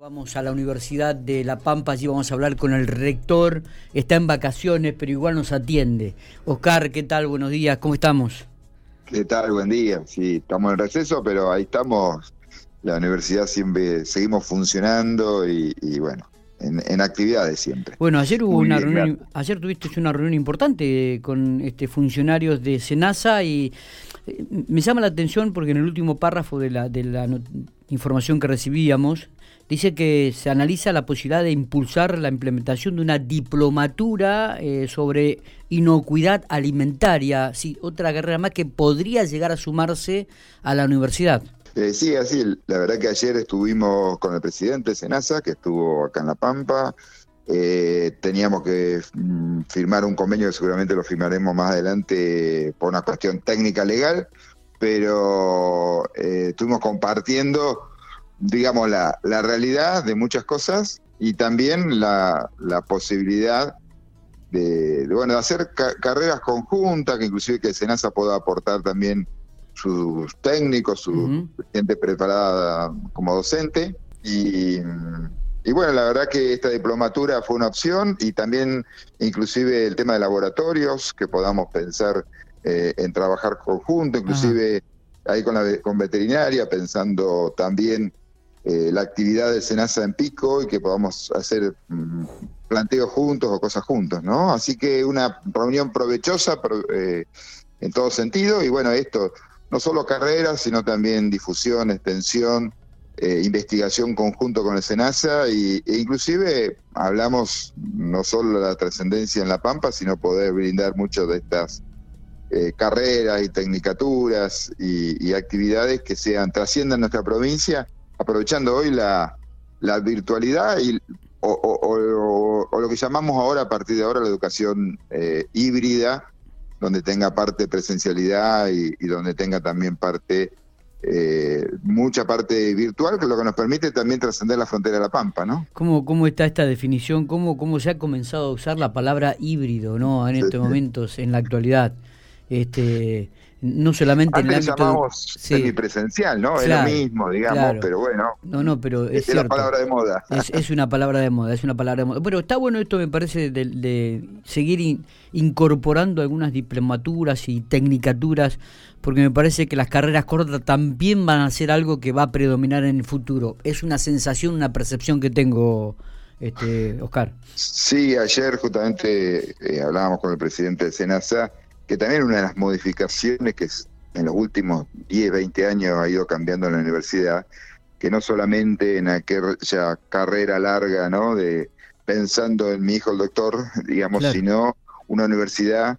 Vamos a la Universidad de La Pampa, allí vamos a hablar con el rector. Está en vacaciones, pero igual nos atiende. Oscar, ¿qué tal? Buenos días, ¿cómo estamos? ¿Qué tal? Buen día. Sí, estamos en receso, pero ahí estamos. La universidad siempre seguimos funcionando y, bueno, en, actividades siempre. Bueno, ayer hubo una reunión, ayer tuviste una reunión importante con este funcionarios de Senasa y eh, me llama la atención porque en el último párrafo de la, de la información que recibíamos dice que se analiza la posibilidad de impulsar la implementación de una diplomatura eh, sobre inocuidad alimentaria, sí, otra carrera más que podría llegar a sumarse a la universidad. Eh, sí, así, la verdad que ayer estuvimos con el presidente Senasa, que estuvo acá en La Pampa, eh, teníamos que mm, firmar un convenio que seguramente lo firmaremos más adelante por una cuestión técnica legal, pero estuvimos compartiendo digamos, la, la realidad de muchas cosas y también la, la posibilidad de, bueno, de hacer carreras conjuntas, que inclusive que Senasa pueda aportar también sus técnicos, su gente preparada como docente. Y, y, bueno, la verdad que esta diplomatura fue una opción y también inclusive el tema de laboratorios, que podamos pensar eh, en trabajar conjunto, inclusive ahí con, la, con veterinaria, pensando también eh, la actividad de Senasa en Pico y que podamos hacer mm, planteos juntos o cosas juntos, ¿no? Así que una reunión provechosa eh, en todo sentido y bueno, esto, no solo carreras, sino también difusión, extensión, eh, investigación conjunto con el SENASA y, e inclusive hablamos no solo de la trascendencia en La Pampa, sino poder brindar muchas de estas carreras y tecnicaturas y, y actividades que sean trasciendan nuestra provincia aprovechando hoy la, virtualidad y, o, lo que llamamos ahora, a partir de ahora, la educación eh, híbrida, donde tenga parte presencialidad y, donde tenga también parte, eh, mucha parte virtual, que es lo que nos permite también trascender la frontera de la Pampa, ¿no? ¿Cómo, cómo está esta definición? ¿Cómo, ¿Cómo se ha comenzado a usar la palabra híbrido, no? En estos momentos, en la actualidad. Este, no solamente en el ámbito llamamos semipresencial, ¿no? es lo mismo, digamos, pero bueno. No, no, pero es, es la palabra de moda. Es, una palabra de moda, es una palabra de moda. Pero está bueno esto, me parece, de, seguir incorporando algunas diplomaturas y tecnicaturas, porque me parece que las carreras cortas también van a ser algo que va a predominar en el futuro. Es una sensación, una percepción que tengo, este, Oscar. Sí, ayer justamente eh, hablábamos con el presidente de Senasa que también una de las modificaciones que en los últimos 10, 20 años ha ido cambiando en la universidad, que no solamente en aquella carrera larga, ¿no? De pensando en mi hijo el doctor, digamos, sino una universidad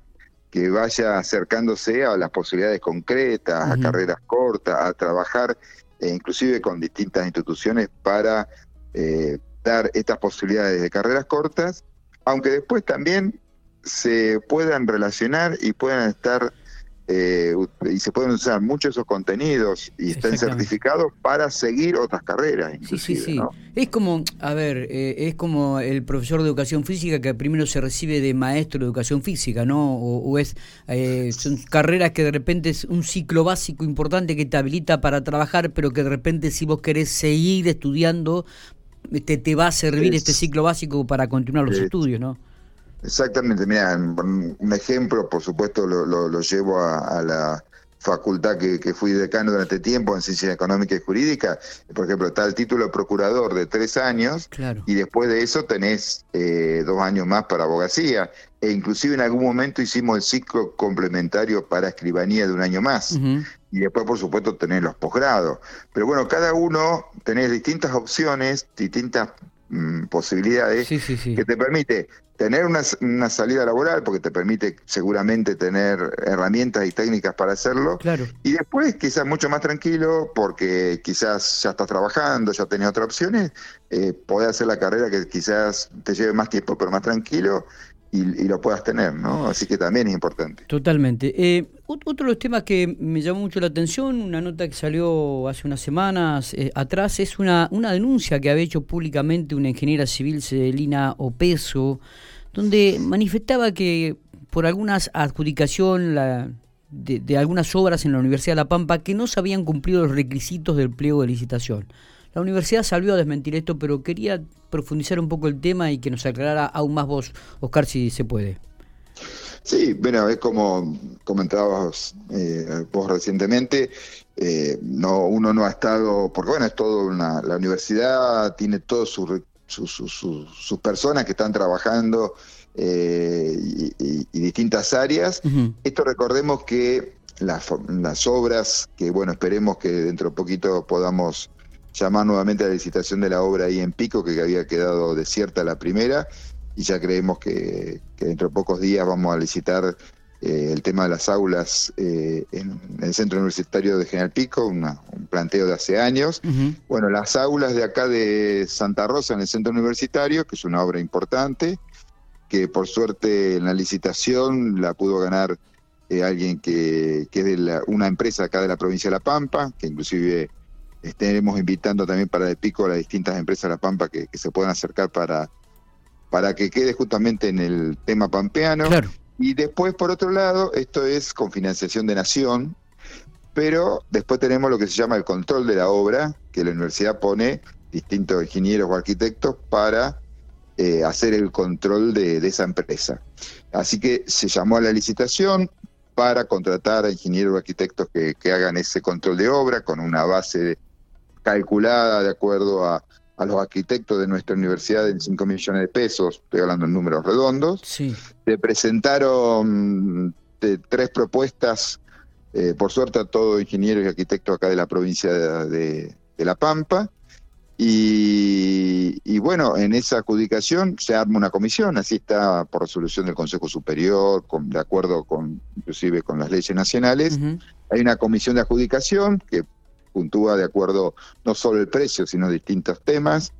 que vaya acercándose a las posibilidades concretas, a carreras cortas, a trabajar e inclusive con distintas instituciones para eh, dar estas posibilidades de carreras cortas, aunque después también se puedan relacionar y puedan estar eh, y se pueden usar muchos esos contenidos y estén certificados para seguir otras carreras. Sí, sí, sí. Es como, a ver, eh, es como el profesor de educación física que primero se recibe de maestro de educación física, ¿no? O, es, eh, son carreras que de repente es un ciclo básico importante que te habilita para trabajar, pero que de repente si vos querés seguir estudiando, te, te va a servir este ciclo básico para continuar los estudios, ¿no? Exactamente, mira, un ejemplo, por supuesto, lo, lo, llevo a, la facultad que, que, fui decano durante tiempo en Ciencias Económicas y Jurídicas. Por ejemplo, está el título de procurador de tres años y después de eso tenés eh, dos años más para abogacía. E inclusive en algún momento hicimos el ciclo complementario para escribanía de un año más. Y después, por supuesto, tenés los posgrados. Pero bueno, cada uno tenés distintas opciones, distintas mm, posibilidades que te permite tener una, una, salida laboral, porque te permite seguramente tener herramientas y técnicas para hacerlo. Claro. Y después quizás mucho más tranquilo, porque quizás ya estás trabajando, ya tenés otras opciones, eh, poder hacer la carrera que quizás te lleve más tiempo, pero más tranquilo. Y, lo puedas tener, ¿no? Así que también es importante. Totalmente. Eh, otro de los temas que me llamó mucho la atención, una nota que salió hace unas semanas eh, atrás, es una, una denuncia que había hecho públicamente una ingeniera civil, Celina Opeso, donde manifestaba que por algunas adjudicación de, algunas obras en la Universidad de La Pampa que no se habían cumplido los requisitos del pliego de licitación. La universidad salió a desmentir esto, pero quería profundizar un poco el tema y que nos aclarara aún más vos, Oscar, si se puede. Sí, bueno, es como comentabas eh, vos recientemente, eh, no, uno no ha estado, porque bueno, es todo una, la universidad tiene todas sus sus personas que están trabajando eh, y, distintas áreas. Esto recordemos que las, las obras, que bueno, esperemos que dentro de poquito podamos llamar nuevamente a la licitación de la obra ahí en Pico, que había quedado desierta la primera, y ya creemos que, dentro de pocos días vamos a licitar eh, el tema de las aulas eh, en, el Centro Universitario de General Pico, un planteo de hace años. Bueno, las aulas de acá de Santa Rosa en el Centro Universitario, que es una obra importante, que por suerte en la licitación la pudo ganar eh, alguien que, es de una empresa acá de la provincia de La Pampa, que inclusive estaremos invitando también para el pico a las distintas empresas de La Pampa que, se puedan acercar para, para que quede justamente en el tema pampeano. Y después, por otro lado, esto es con financiación de nación, pero después tenemos lo que se llama el control de la obra, que la universidad pone distintos ingenieros o arquitectos para eh, hacer el control de, esa empresa. Así que se llamó a la licitación para contratar a ingenieros o arquitectos que, hagan ese control de obra con una base calculada de acuerdo a, los arquitectos de nuestra universidad en 5 millones de pesos, estoy hablando en números redondos. Sí. Se presentaron tres propuestas, eh, por suerte a todos ingenieros y arquitectos acá de la provincia de La Pampa, y, bueno, en esa adjudicación se arma una comisión, así está por resolución del Consejo Superior, con, de acuerdo con inclusive con las leyes nacionales. Hay una comisión de adjudicación que puntúa de acuerdo no solo el precio, sino distintos temas.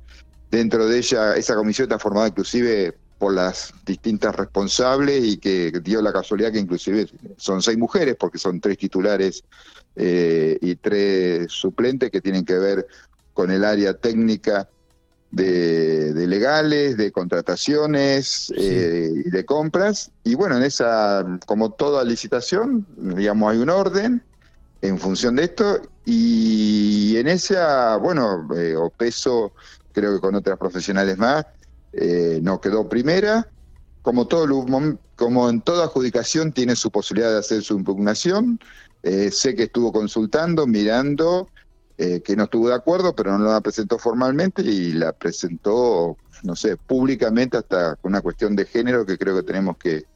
Dentro de ella, esa comisión está formada inclusive por las distintas responsables y que dio la casualidad que inclusive son seis mujeres, porque son tres titulares eh, y tres suplentes que tienen que ver con el área técnica de, legales, de contrataciones eh, y de compras. Y bueno, en esa, como toda licitación, digamos, hay un orden en función de esto y en esa, bueno, eh, o peso, creo que con otras profesionales más, eh, no quedó primera. Como, todo, como en toda adjudicación tiene su posibilidad de hacer su impugnación, sé que estuvo consultando, mirando eh, que no estuvo de acuerdo, pero no la presentó formalmente y la presentó, no sé, públicamente hasta con una cuestión de género que creo que tenemos que,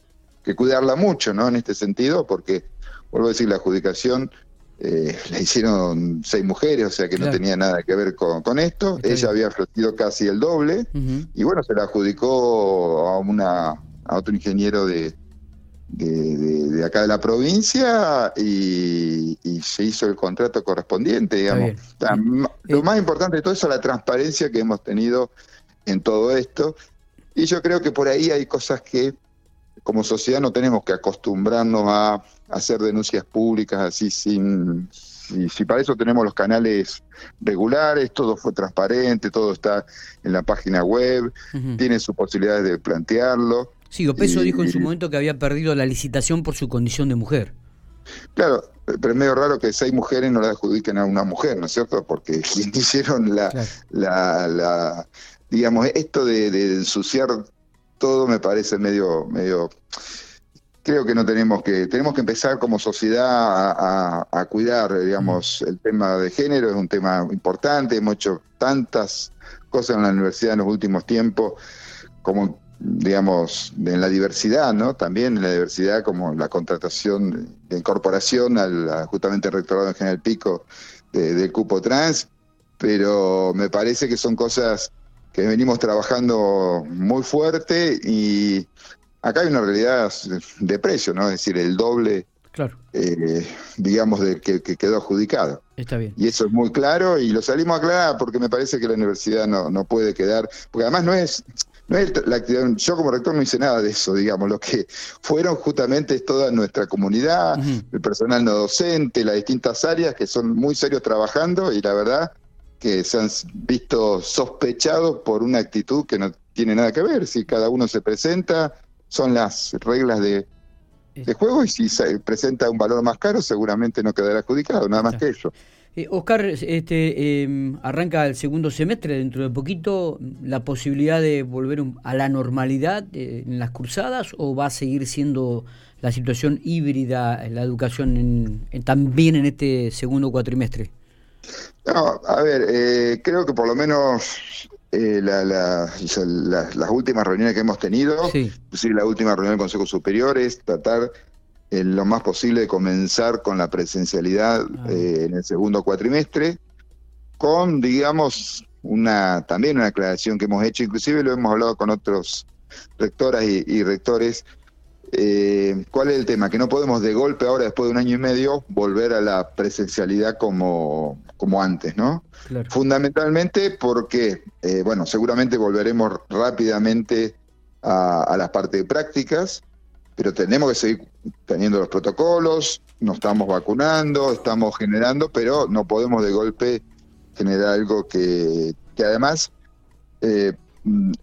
cuidarla mucho, ¿no? En este sentido, porque, vuelvo a decir, la adjudicación eh, la hicieron seis mujeres, o sea que no tenía nada que ver con, esto. Ella había ofrecido casi el doble y bueno, se la adjudicó a, una, a otro ingeniero de, de, acá de la provincia y, se hizo el contrato correspondiente, digamos. lo más importante de todo eso es la transparencia que hemos tenido en todo esto. Y yo creo que por ahí hay cosas que como sociedad no tenemos que acostumbrarnos a hacer denuncias públicas así sin... Si, para eso tenemos los canales regulares, todo fue transparente, todo está en la página web, tiene sus posibilidades de plantearlo. Sí, Opeso dijo en su momento que había perdido la licitación por su condición de mujer. Claro, pero es medio raro que seis mujeres no la adjudiquen a una mujer, ¿no es cierto? Porque hicieron la, la, digamos, esto de, ensuciar todo me parece medio, medio, creo que no tenemos que, tenemos que empezar como sociedad a, a cuidar, digamos, mm. el tema de género es un tema importante, hemos hecho tantas cosas en la universidad en los últimos tiempos, como digamos, en la diversidad, ¿no? También en la diversidad como la contratación de incorporación al justamente rectorado en General Pico del cupo trans, pero me parece que son cosas que venimos trabajando muy fuerte y acá hay una realidad de precio, ¿no? Es decir, el doble, claro. Eh, digamos, de que, quedó adjudicado. Está bien. Y eso es muy claro y lo salimos a aclarar porque me parece que la universidad no, no puede quedar, porque además no es no es la actividad, yo como rector no hice nada de eso, digamos, lo que fueron justamente toda nuestra comunidad, el personal no docente, las distintas áreas que son muy serios trabajando y la verdad que se han visto sospechados por una actitud que no tiene nada que ver, si cada uno se presenta, son las reglas de, de juego y si se presenta un valor más caro seguramente no quedará adjudicado, nada más que eso. Eh, Oscar, este, em, arranca el segundo semestre, dentro de poquito, la posibilidad de volver a la normalidad eh, en las cruzadas o va a seguir siendo la situación híbrida en la educación también en este segundo cuatrimestre? No, a ver, eh, creo que por lo menos las últimas reuniones que hemos tenido, sí. la última reunión del Consejo Superior es tratar en lo más posible de comenzar con la presencialidad ah. eh, en el segundo cuatrimestre, con, digamos, una también una aclaración que hemos hecho, inclusive lo hemos hablado con otros rectoras y, rectores. Eh, ¿Cuál es el tema? Que no podemos de golpe ahora, después de un año y medio, volver a la presencialidad como, como antes, ¿no? Fundamentalmente porque, eh, bueno, seguramente volveremos rápidamente a, a las partes de prácticas, pero tenemos que seguir teniendo los protocolos, nos estamos vacunando, estamos generando, pero no podemos de golpe generar algo que, que además, eh,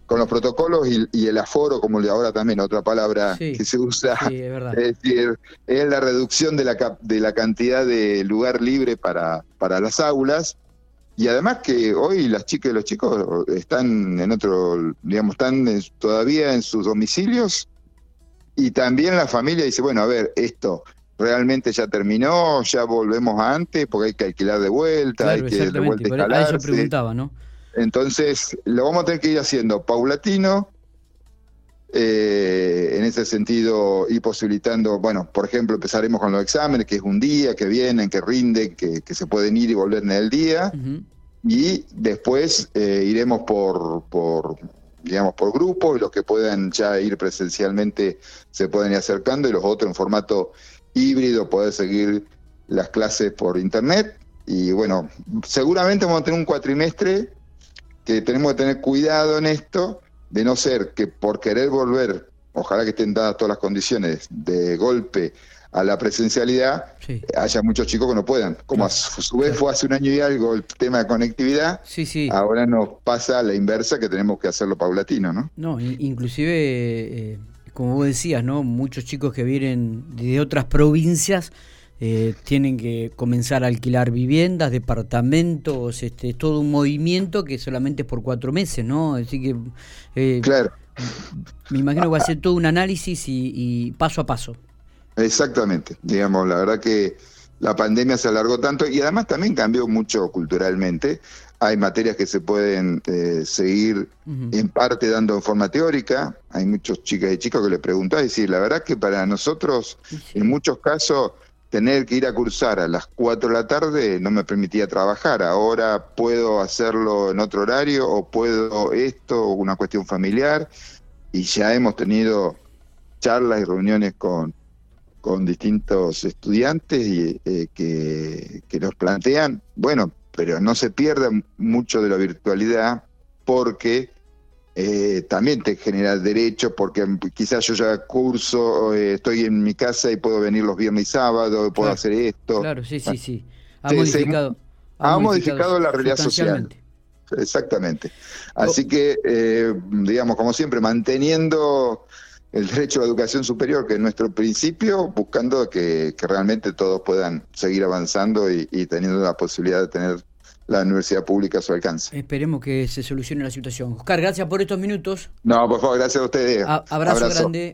con los protocolos y, el aforo, como le ahora también otra palabra que se usa, es, decir, es la reducción de la, de la cantidad de lugar libre para, para las aulas. Y además que hoy las chicas y los chicos están en otro, digamos, están todavía en sus domicilios y también la familia dice, bueno, a ver, esto realmente ya terminó, ya volvemos a antes, porque hay que alquilar de vuelta, hay que de vuelta eso preguntaba, ¿no? Entonces, lo vamos a tener que ir haciendo paulatino, eh, en ese sentido, y posibilitando, bueno, por ejemplo, empezaremos con los exámenes, que es un día, que vienen, que rinden, que, se pueden ir y volver en el día, y después eh, iremos por, por digamos, por grupo, y los que puedan ya ir presencialmente se pueden ir acercando, y los otros en formato híbrido poder seguir las clases por internet. Y bueno, seguramente vamos a tener un cuatrimestre que tenemos que tener cuidado en esto, de no ser que por querer volver, ojalá que estén dadas todas las condiciones de golpe a la presencialidad, haya muchos chicos que no puedan. Como a su vez fue hace un año y algo el tema de conectividad, ahora nos pasa la inversa que tenemos que hacerlo paulatino, ¿no? No, inclusive, eh, como vos decías, ¿no? Muchos chicos que vienen de otras provincias eh, tienen que comenzar a alquilar viviendas, departamentos, este, todo un movimiento que solamente es por cuatro meses, ¿no? Así que... Eh, claro. Me imagino que va a ser todo un análisis y paso a paso. Exactamente, digamos, la verdad que la pandemia se alargó tanto y además también cambió mucho culturalmente. Hay materias que se pueden eh, seguir en parte dando en forma teórica. Hay muchos chicas y chicos que le preguntan y decir, la verdad que para nosotros, en muchos casos, tener que ir a cursar a las 4 de la tarde no me permitía trabajar. Ahora puedo hacerlo en otro horario o puedo esto, una cuestión familiar. Y ya hemos tenido charlas y reuniones con, con distintos estudiantes y, eh, que, que, nos plantean, bueno, pero no se pierda mucho de la virtualidad porque eh, también te genera derecho, porque quizás yo ya curso, eh, estoy en mi casa y puedo venir los viernes y sábados, puedo hacer esto. Claro, sí, sí, sí. Ha modificado. ha, modificado, la realidad social. Exactamente. Así que, digamos, como siempre, manteniendo el derecho a la educación superior, que es nuestro principio, buscando que, realmente todos puedan seguir avanzando y, teniendo la posibilidad de tener la universidad pública a su alcance. Esperemos que se solucione la situación. Oscar, gracias por estos minutos. No, por favor, gracias a ustedes. abrazo, grande.